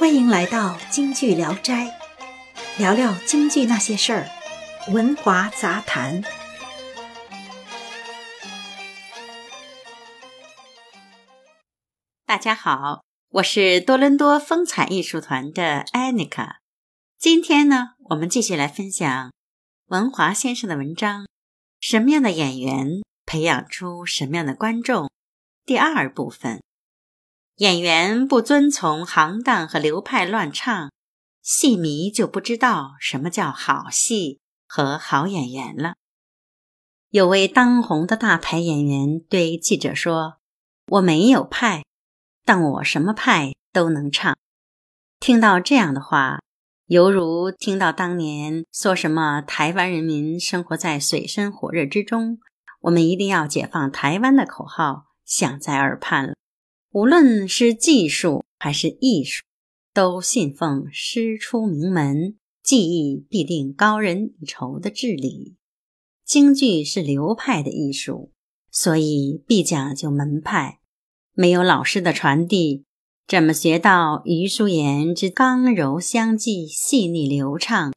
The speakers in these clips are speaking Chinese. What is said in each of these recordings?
欢迎来到京剧聊斋，聊聊京剧那些事儿，文华杂谈。大家好，我是多伦多风采艺术团的艾妮卡。今天呢，我们继续来分享文华先生的文章：什么样的演员培养出什么样的观众？第二部分。演员不遵从行当和流派乱唱，戏迷就不知道什么叫好戏和好演员了。有位当红的大牌演员对记者说：“我没有派，但我什么派都能唱。”听到这样的话，犹如听到当年说什么台湾人民生活在水深火热之中，我们一定要解放台湾的口号响在耳畔了。无论是技术还是艺术，都信奉师出名门，技艺必定高人一筹的治理。京剧是流派的艺术，所以必讲究门派。没有老师的传递，怎么学到余叔岩之刚柔相济、细腻流畅，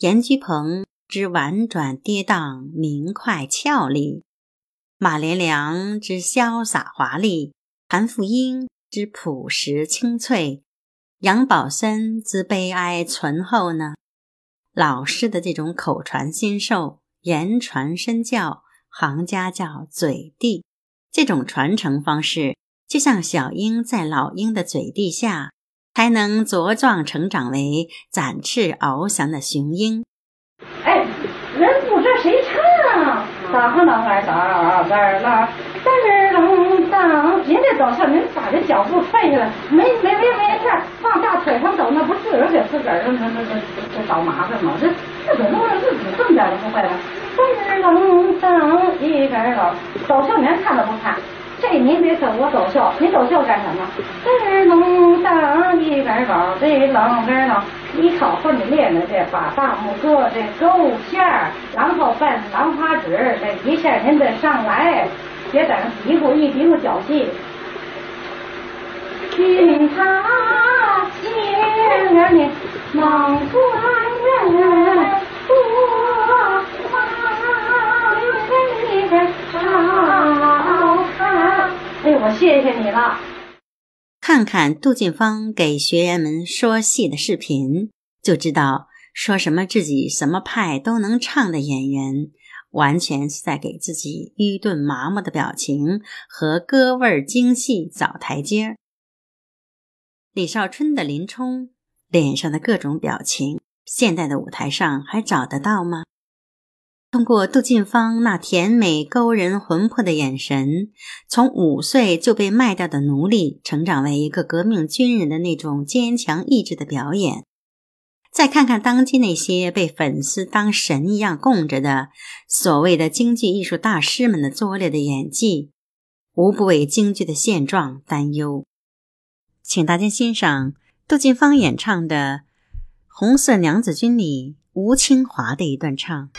严居鹏之婉转跌宕、明快俏丽，马连良之潇洒华丽？谭富英之朴实清脆，杨宝森之悲哀醇厚呢？老师的这种口传心授、言传身教，行家叫嘴地，这种传承方式，就像小鹰在老鹰的嘴地下，才能茁壮成长为展翅翱翔的雄鹰。哎，人不知谁唱，当啷当啷当啷当，走秀您把这脚步踹下来，没没没没事往大腿上走，那不自个儿给自个儿那那那这找麻烦吗？这这怎么能自己这么点都不会了？当儿啷当一根儿走秀您看都不看，这您别说我走秀，您走秀干什么？当儿啷当一根儿这啷根儿啷，一口混的练的这把大拇哥这勾线儿，然后奔兰花指，这一下您得上来。别在那嘀咕一嘀咕脚气。听他千年梦断人，多好看。哎，我谢谢你了。看看杜近芳给学员们说戏的视频，就知道说什么自己什么派都能唱的演员。完全是在给自己愚钝麻木的表情和歌味儿精细找台阶儿。李少春的林冲脸上的各种表情，现代的舞台上还找得到吗？通过杜近芳那甜美勾人魂魄的眼神，从五岁就被卖掉的奴隶成长为一个革命军人的那种坚强意志的表演。再看看当今那些被粉丝当神一样供着的所谓的京剧艺术大师们的拙劣的演技，无不为京剧的现状担忧。请大家欣赏杜近芳演唱的《红色娘子军》里吴清华的一段唱。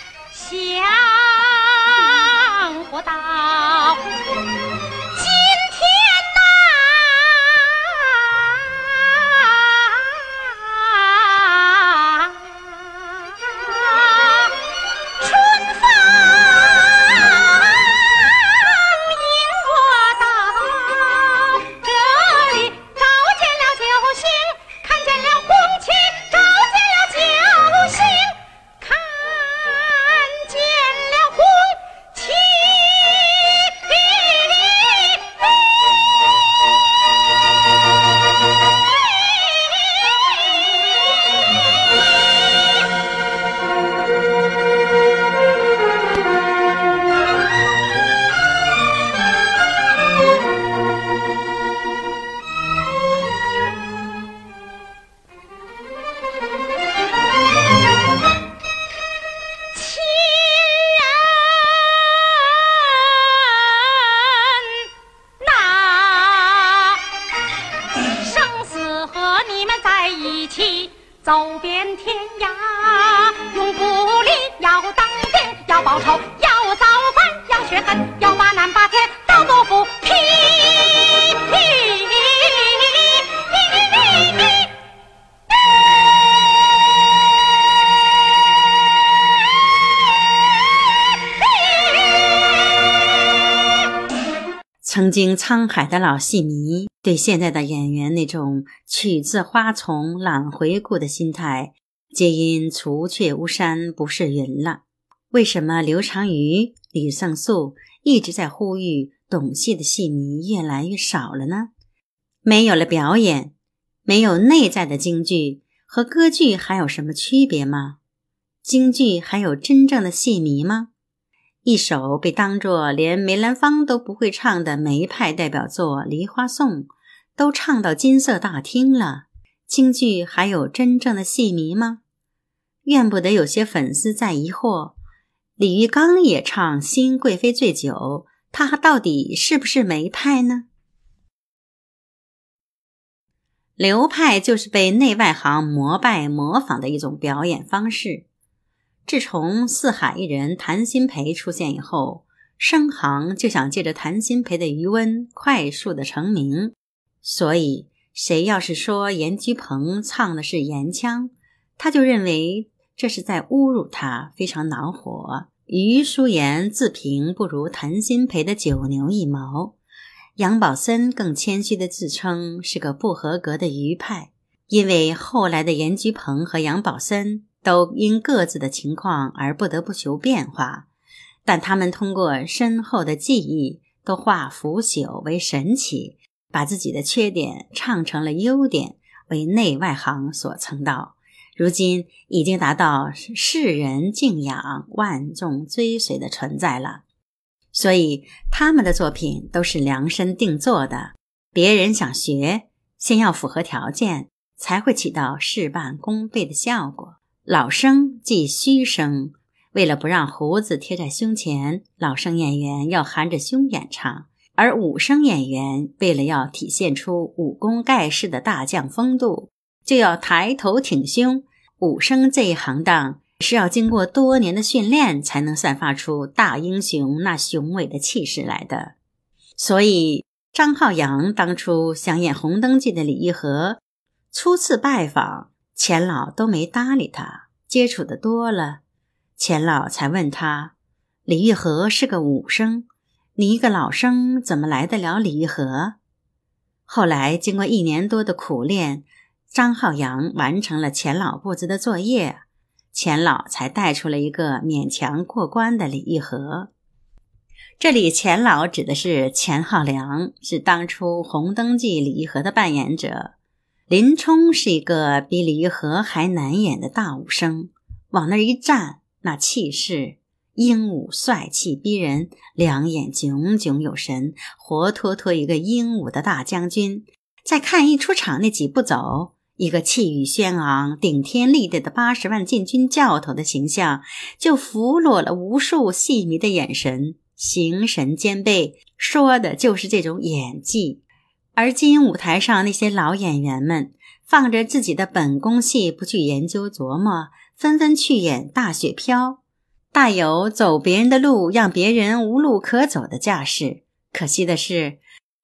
经沧海的老戏迷对现在的演员那种取自花丛懒回顾的心态，皆因除却巫山不是云了。为什么刘长瑜、李胜素一直在呼吁懂戏的戏迷越来越少了呢？没有了表演，没有内在的京剧，和歌剧还有什么区别吗？京剧还有真正的戏迷吗？一首被当作连梅兰芳都不会唱的梅派代表作《梨花颂》，都唱到金色大厅了。京剧还有真正的戏迷吗？怨不得有些粉丝在疑惑：李玉刚也唱《新贵妃醉酒》，他到底是不是梅派呢？流派就是被内外行膜拜模仿的一种表演方式。自从四海一人谭鑫培出现以后，生行就想借着谭鑫培的余温快速的成名。所以，谁要是说严菊鹏唱的是严腔，他就认为这是在侮辱他，非常恼火。余淑妍自评不如谭鑫培的九牛一毛，杨宝森更谦虚的自称是个不合格的余派，因为后来的严菊鹏和杨宝森。都因各自的情况而不得不求变化，但他们通过深厚的技艺，都化腐朽为神奇，把自己的缺点唱成了优点，为内外行所称道。如今已经达到世人敬仰、万众追随的存在了。所以他们的作品都是量身定做的，别人想学，先要符合条件，才会起到事半功倍的效果。老生即虚声，为了不让胡子贴在胸前，老生演员要含着胸演唱；而武生演员为了要体现出武功盖世的大将风度，就要抬头挺胸。武生这一行当是要经过多年的训练，才能散发出大英雄那雄伟的气势来的。所以，张浩洋当初想演《红灯记》的李玉和，初次拜访。钱老都没搭理他，接触的多了，钱老才问他：“李玉和是个武生，你一个老生怎么来得了李玉和？”后来经过一年多的苦练，张浩洋完成了钱老布置的作业，钱老才带出了一个勉强过关的李玉和。这里钱老指的是钱浩良，是当初《红灯记》李玉和的扮演者。林冲是一个比李玉和还难演的大武生，往那儿一站，那气势英武帅气逼人，两眼炯炯有神，活脱脱一个英武的大将军。再看一出场那几步走，一个气宇轩昂、顶天立地的八十万禁军教头的形象，就俘虏了无数戏迷的眼神，形神兼备，说的就是这种演技。而今舞台上那些老演员们，放着自己的本宫戏不去研究琢磨，纷纷去演大雪飘，大有走别人的路，让别人无路可走的架势。可惜的是，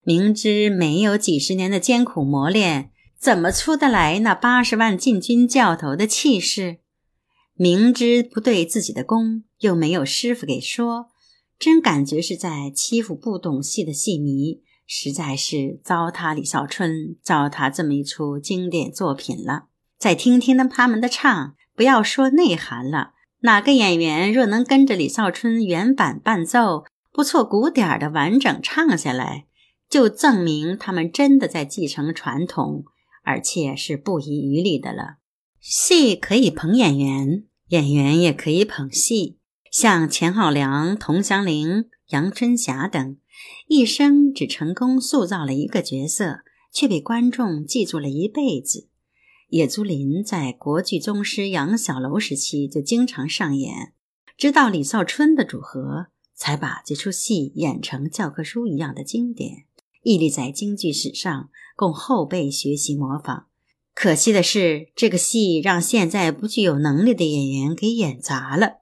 明知没有几十年的艰苦磨练，怎么出得来那八十万禁军教头的气势？明知不对自己的功，又没有师傅给说，真感觉是在欺负不懂戏的戏迷。实在是糟蹋李少春，糟蹋这么一出经典作品了。再听听他们的唱，不要说内涵了，哪个演员若能跟着李少春原版伴奏，不错鼓点的完整唱下来，就证明他们真的在继承传统，而且是不遗余力的了。戏可以捧演员，演员也可以捧戏，像钱浩良、佟祥林、杨春霞等。一生只成功塑造了一个角色，却被观众记住了一辈子。野猪林在国剧宗师杨小楼时期就经常上演，直到李少春的组合才把这出戏演成教科书一样的经典，屹立在京剧史上，供后辈学习模仿。可惜的是，这个戏让现在不具有能力的演员给演砸了。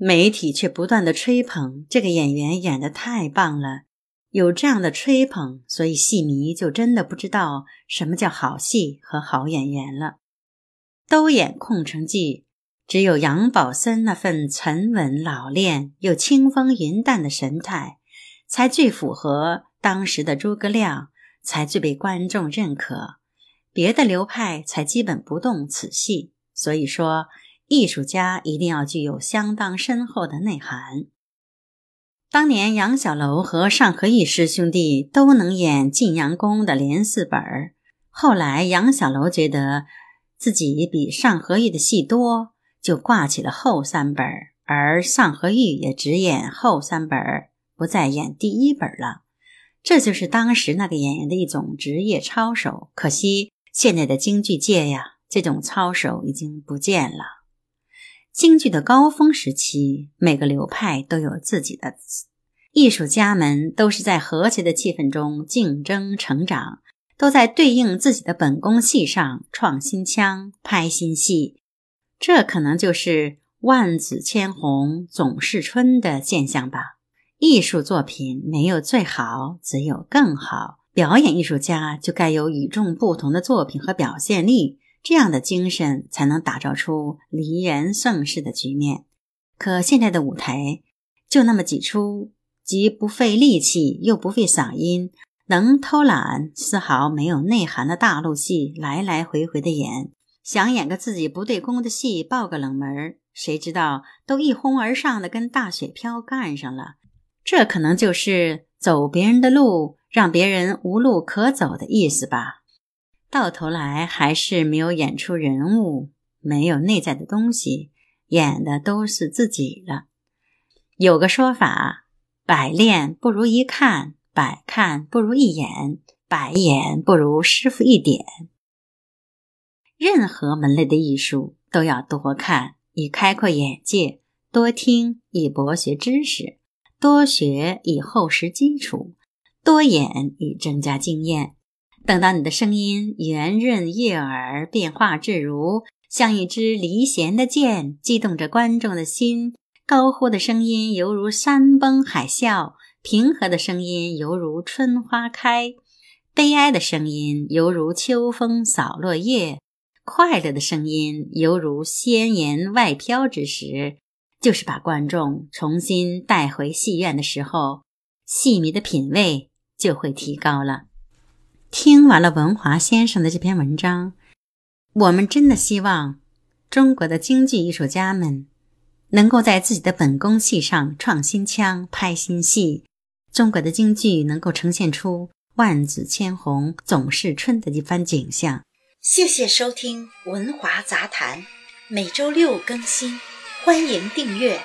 媒体却不断的吹捧这个演员演的太棒了，有这样的吹捧，所以戏迷就真的不知道什么叫好戏和好演员了。都演《空城计》，只有杨宝森那份沉稳老练又清风云淡的神态，才最符合当时的诸葛亮才最被观众认可，别的流派才基本不动此戏。所以说，艺术家一定要具有相当深厚的内涵。当年杨小楼和尚和义师兄弟都能演晋阳宫的连四本儿，后来杨小楼觉得自己比尚和义的戏多，就挂起了后三本儿。而尚和玉也只演后三本不再演第一本了。这就是当时那个演员的一种职业操守。可惜现在的京剧界呀，这种操守已经不见了。京剧的高峰时期，每个流派都有自己的艺术家们，都是在和谐的气氛中竞争成长，都在对应自己的本宫戏上创新腔、拍新戏。这可能就是。万紫千红总是春的现象吧。艺术作品没有最好，只有更好。表演艺术家就该有与众不同的作品和表现力，这样的精神才能打造出离人盛世的局面。可现在的舞台就那么几出，既不费力气又不费嗓音，能偷懒丝毫没有内涵的大陆戏，来来回回的演，想演个自己不对功的戏，报个冷门。谁知道都一哄而上的跟大雪飘干上了，这可能就是走别人的路，让别人无路可走的意思吧。到头来还是没有演出人物，没有内在的东西，演的都是自己了。有个说法：百练不如一看，百看不如一眼，百眼不如师傅一点。任何门类的艺术都要多看。以开阔眼界，多听以博学知识，多学以厚实基础，多演以增加经验。等到你的声音圆润悦耳，变化自如，像一支离弦的箭，激动着观众的心。高呼的声音犹如山崩海啸，平和的声音犹如春花开，悲哀的声音犹如秋风扫落叶。快乐的声音犹如仙言外飘之时，就是把观众重新带回戏院的时候，戏迷的品味就会提高了。听完了文华先生的这篇文章，我们真的希望中国的京剧艺术家们能够在自己的本宫戏上创新腔、拍新戏，中国的京剧能够呈现出万紫千红总是春的一番景象。谢谢收听《文华杂谈》，每周六更新，欢迎订阅。